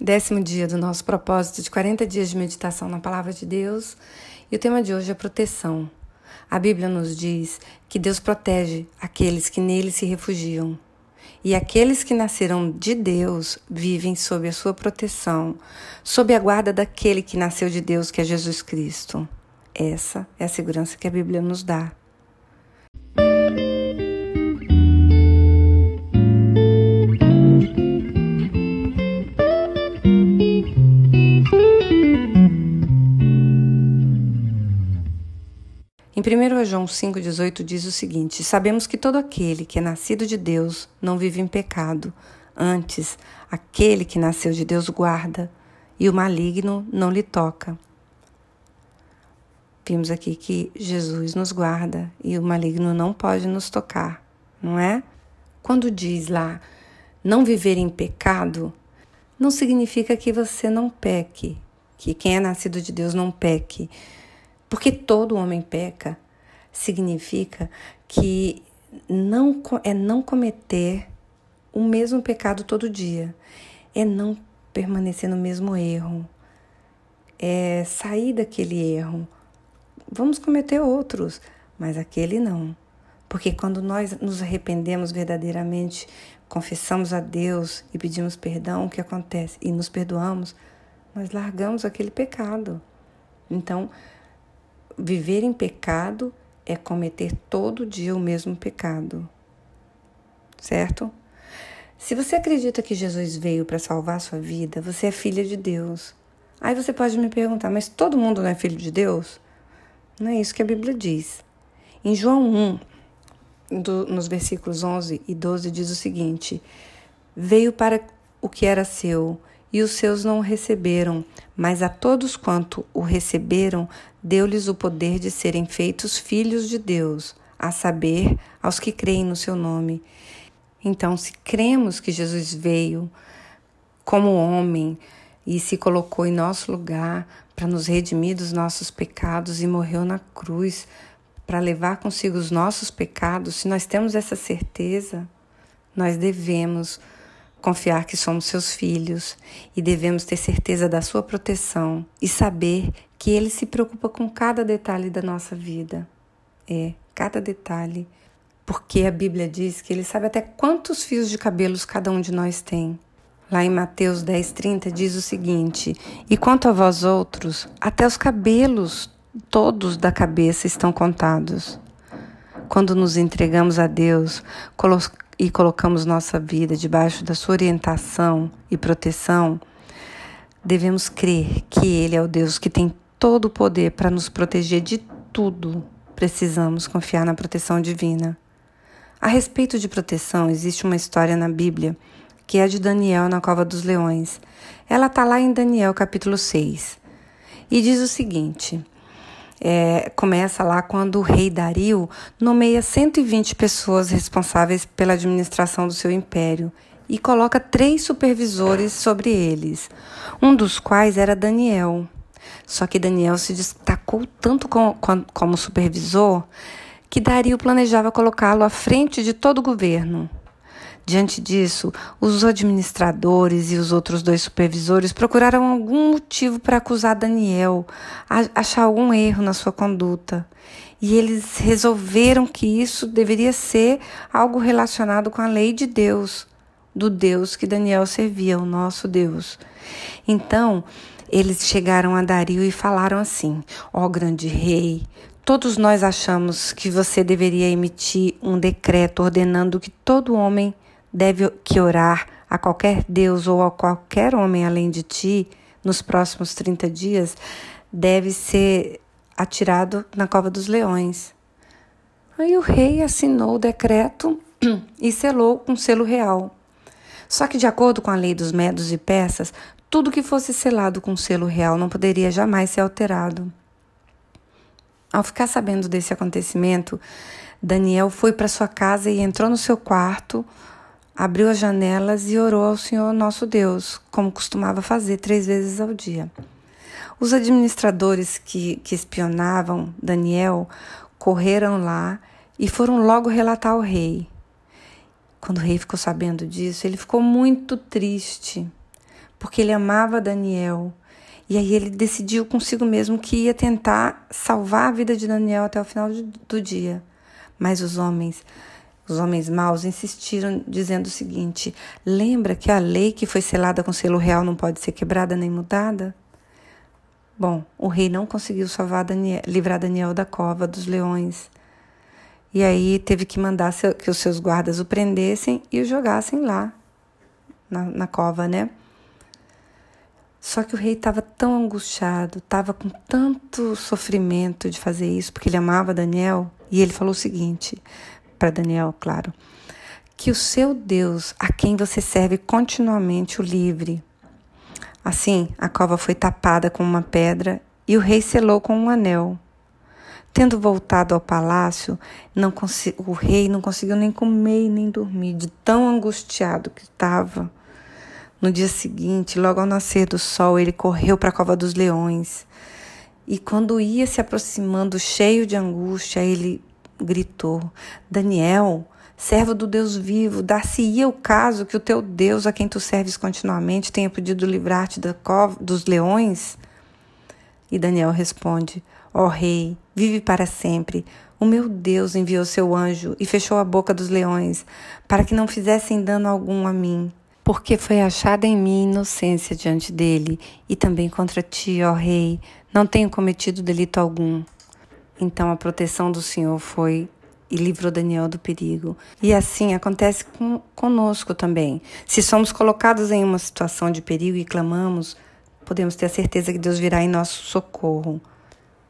décimo dia do nosso propósito de 40 dias de meditação na Palavra de Deus. E o tema de hoje é proteção. A Bíblia nos diz que Deus protege aqueles que nele se refugiam. E aqueles que nasceram de Deus vivem sob a sua proteção, sob a guarda daquele que nasceu de Deus, que é Jesus Cristo. Essa é a segurança que a Bíblia nos dá. 1 João 5,18 diz o seguinte: Sabemos que todo aquele que é nascido de Deus não vive em pecado. Antes, aquele que nasceu de Deus guarda, e o maligno não lhe toca. Vimos aqui que Jesus nos guarda e o maligno não pode nos tocar, não é? Quando diz lá não viver em pecado, não significa que você não peque, que quem é nascido de Deus não peque. Porque todo homem peca significa que não é não cometer o mesmo pecado todo dia, é não permanecer no mesmo erro, é sair daquele erro. Vamos cometer outros, mas aquele não. Porque quando nós nos arrependemos verdadeiramente, confessamos a Deus e pedimos perdão, o que acontece? E nos perdoamos, nós largamos aquele pecado. Então, Viver em pecado é cometer todo dia o mesmo pecado. Certo? Se você acredita que Jesus veio para salvar a sua vida, você é filha de Deus. Aí você pode me perguntar, mas todo mundo não é filho de Deus? Não é isso que a Bíblia diz. Em João 1, do, nos versículos 11 e 12, diz o seguinte: Veio para o que era seu, e os seus não o receberam, mas a todos quanto o receberam, deu-lhes o poder de serem feitos filhos de Deus, a saber, aos que creem no seu nome. Então, se cremos que Jesus veio como homem e se colocou em nosso lugar para nos redimir dos nossos pecados e morreu na cruz para levar consigo os nossos pecados, se nós temos essa certeza, nós devemos confiar que somos seus filhos e devemos ter certeza da sua proteção e saber que ele se preocupa com cada detalhe da nossa vida. É, cada detalhe. Porque a Bíblia diz que ele sabe até quantos fios de cabelos cada um de nós tem. Lá em Mateus 10:30 diz o seguinte: E quanto a vós outros, até os cabelos todos da cabeça estão contados. Quando nos entregamos a Deus, e colocamos nossa vida debaixo da sua orientação e proteção, devemos crer que Ele é o Deus que tem todo o poder para nos proteger de tudo. Precisamos confiar na proteção divina. A respeito de proteção, existe uma história na Bíblia que é de Daniel na cova dos leões. Ela está lá em Daniel capítulo 6 e diz o seguinte: é, começa lá quando o rei Dario nomeia 120 pessoas responsáveis pela administração do seu império e coloca três supervisores sobre eles, um dos quais era Daniel. Só que Daniel se destacou tanto como, como supervisor que Dario planejava colocá-lo à frente de todo o governo. Diante disso, os administradores e os outros dois supervisores procuraram algum motivo para acusar Daniel, achar algum erro na sua conduta. E eles resolveram que isso deveria ser algo relacionado com a lei de Deus, do Deus que Daniel servia, o nosso Deus. Então, eles chegaram a Dario e falaram assim: Ó oh, grande rei, todos nós achamos que você deveria emitir um decreto ordenando que todo homem deve que orar a qualquer Deus ou a qualquer homem além de ti nos próximos 30 dias deve ser atirado na cova dos leões. Aí o rei assinou o decreto e selou com selo real. Só que, de acordo com a lei dos medos e persas, tudo que fosse selado com selo real não poderia jamais ser alterado. Ao ficar sabendo desse acontecimento, Daniel foi para sua casa e entrou no seu quarto, abriu as janelas e orou ao Senhor nosso Deus, como costumava fazer três vezes ao dia. Os administradores que, que espionavam Daniel correram lá e foram logo relatar ao rei. Quando o rei ficou sabendo disso, ele ficou muito triste, porque ele amava Daniel. E aí ele decidiu consigo mesmo que ia tentar salvar a vida de Daniel até o final do dia. Mas os homens, os homens maus insistiram dizendo o seguinte: "Lembra que a lei que foi selada com selo real não pode ser quebrada nem mudada?" Bom, o rei não conseguiu salvar Daniel, livrar Daniel da cova dos leões. E aí teve que mandar que os seus guardas o prendessem e o jogassem lá, na, na cova, né? Só que o rei estava tão angustiado, estava com tanto sofrimento de fazer isso, porque ele amava Daniel, e ele falou o seguinte para Daniel, claro: que o seu Deus, a quem você serve continuamente, o livre. Assim, a cova foi tapada com uma pedra e o rei selou com um anel. Tendo voltado ao palácio, o rei não conseguiu nem comer nem dormir, de tão angustiado que estava. No dia seguinte, logo ao nascer do sol, ele correu para a cova dos leões. E quando ia se aproximando, cheio de angústia, ele gritou: Daniel, servo do Deus vivo, dar-se-ia o caso que o teu Deus, a quem tu serves continuamente, tenha podido livrar-te dos leões? E Daniel responde: Ó oh, rei, vive para sempre. O meu Deus enviou seu anjo e fechou a boca dos leões, para que não fizessem dano algum a mim. Porque foi achada em mim inocência diante dele, e também contra ti, ó rei, não tenho cometido delito algum. Então a proteção do Senhor foi e livrou Daniel do perigo. E assim acontece com, conosco também. Se somos colocados em uma situação de perigo e clamamos, podemos ter a certeza que Deus virá em nosso socorro.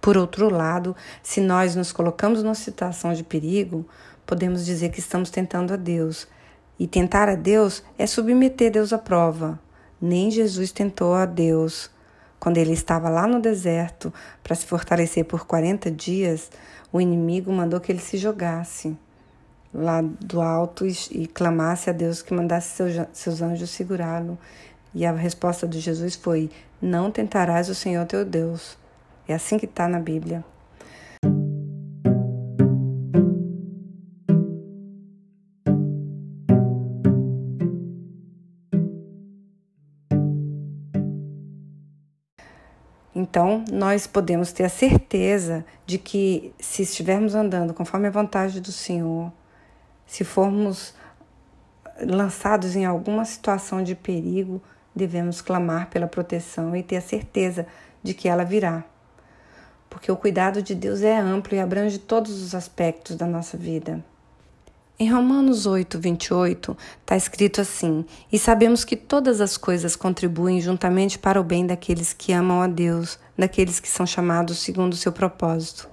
Por outro lado, se nós nos colocamos numa situação de perigo, podemos dizer que estamos tentando a Deus. E tentar a Deus é submeter Deus à prova. Nem Jesus tentou a Deus. Quando ele estava lá no deserto para se fortalecer por 40 dias, o inimigo mandou que ele se jogasse lá do alto e, e clamasse a Deus que mandasse seus, seus anjos segurá-lo. E a resposta de Jesus foi: Não tentarás o Senhor teu Deus. É assim que está na Bíblia. Então, nós podemos ter a certeza de que, se estivermos andando conforme a vontade do Senhor, se formos lançados em alguma situação de perigo, devemos clamar pela proteção e ter a certeza de que ela virá porque o cuidado de Deus é amplo e abrange todos os aspectos da nossa vida. Em Romanos 8, 28, está escrito assim: E sabemos que todas as coisas contribuem juntamente para o bem daqueles que amam a Deus, daqueles que são chamados segundo o seu propósito.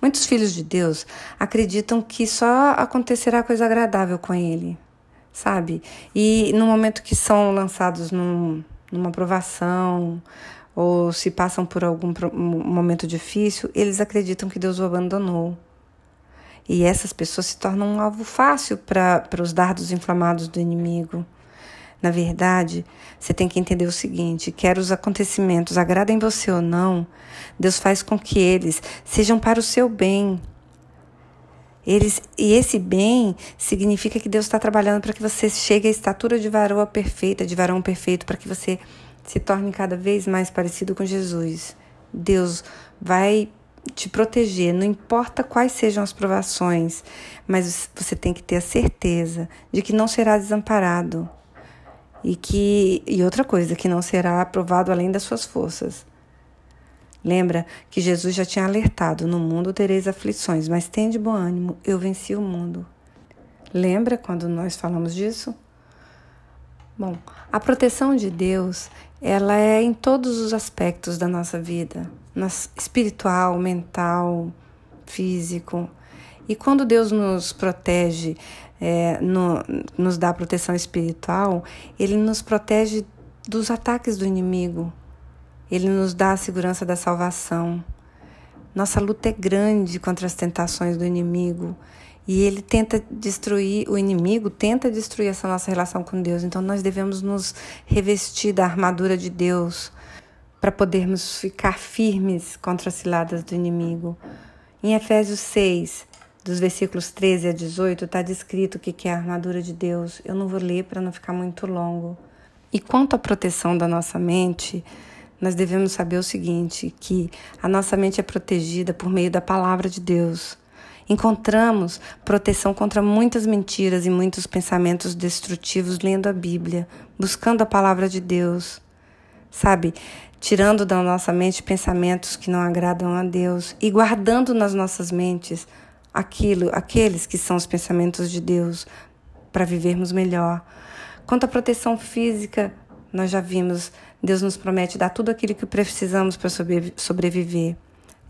Muitos filhos de Deus acreditam que só acontecerá coisa agradável com ele, sabe? E no momento que são lançados num, numa provação, ou se passam por algum momento difícil, eles acreditam que Deus o abandonou. E essas pessoas se tornam um alvo fácil para os dardos inflamados do inimigo. Na verdade, você tem que entender o seguinte: quer os acontecimentos agradem você ou não, Deus faz com que eles sejam para o seu bem. Eles, e esse bem significa que Deus está trabalhando para que você chegue à estatura de varoa perfeita, de varão perfeito, para que você se torne cada vez mais parecido com Jesus. Deus vai te proteger, não importa quais sejam as provações, mas você tem que ter a certeza de que não será desamparado. E que e outra coisa, que não será aprovado além das suas forças. Lembra que Jesus já tinha alertado: no mundo tereis aflições, mas tende bom ânimo, eu venci o mundo. Lembra quando nós falamos disso? Bom, a proteção de Deus, ela é em todos os aspectos da nossa vida, espiritual, mental, físico. E quando Deus nos protege, é, no, nos dá proteção espiritual, Ele nos protege dos ataques do inimigo. Ele nos dá a segurança da salvação. Nossa luta é grande contra as tentações do inimigo. E ele tenta destruir, o inimigo tenta destruir essa nossa relação com Deus. Então nós devemos nos revestir da armadura de Deus para podermos ficar firmes contra as ciladas do inimigo. Em Efésios 6, dos versículos 13 a 18, está descrito o que é a armadura de Deus. Eu não vou ler para não ficar muito longo. E quanto à proteção da nossa mente, nós devemos saber o seguinte: que a nossa mente é protegida por meio da palavra de Deus. Encontramos proteção contra muitas mentiras e muitos pensamentos destrutivos lendo a Bíblia, buscando a palavra de Deus. Sabe, tirando da nossa mente pensamentos que não agradam a Deus e guardando nas nossas mentes aquilo, aqueles que são os pensamentos de Deus para vivermos melhor. Quanto à proteção física, nós já vimos, Deus nos promete dar tudo aquilo que precisamos para sobreviver.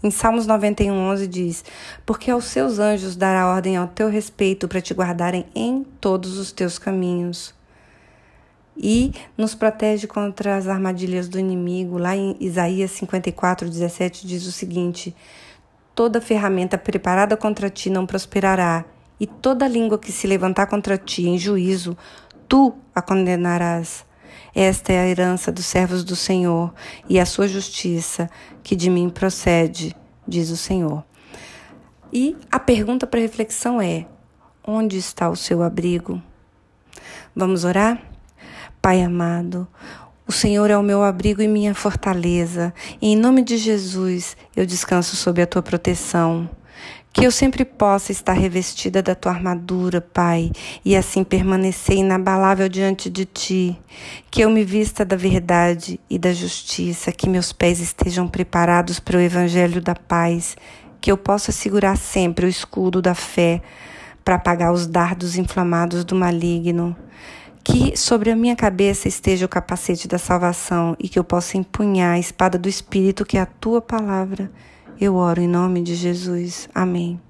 Em Salmos 91, 11 diz: Porque aos seus anjos dará ordem ao teu respeito para te guardarem em todos os teus caminhos. E nos protege contra as armadilhas do inimigo. Lá em Isaías 54, 17 diz o seguinte: Toda ferramenta preparada contra ti não prosperará, e toda língua que se levantar contra ti em juízo, tu a condenarás. Esta é a herança dos servos do Senhor e a sua justiça, que de mim procede, diz o Senhor. E a pergunta para reflexão é: onde está o seu abrigo? Vamos orar? Pai amado, o Senhor é o meu abrigo e minha fortaleza, e em nome de Jesus eu descanso sob a tua proteção. Que eu sempre possa estar revestida da tua armadura, Pai, e assim permanecer inabalável diante de ti. Que eu me vista da verdade e da justiça, que meus pés estejam preparados para o evangelho da paz, que eu possa segurar sempre o escudo da fé para apagar os dardos inflamados do maligno. Que sobre a minha cabeça esteja o capacete da salvação e que eu possa empunhar a espada do Espírito, que é a tua palavra eu oro em nome de Jesus. Amém.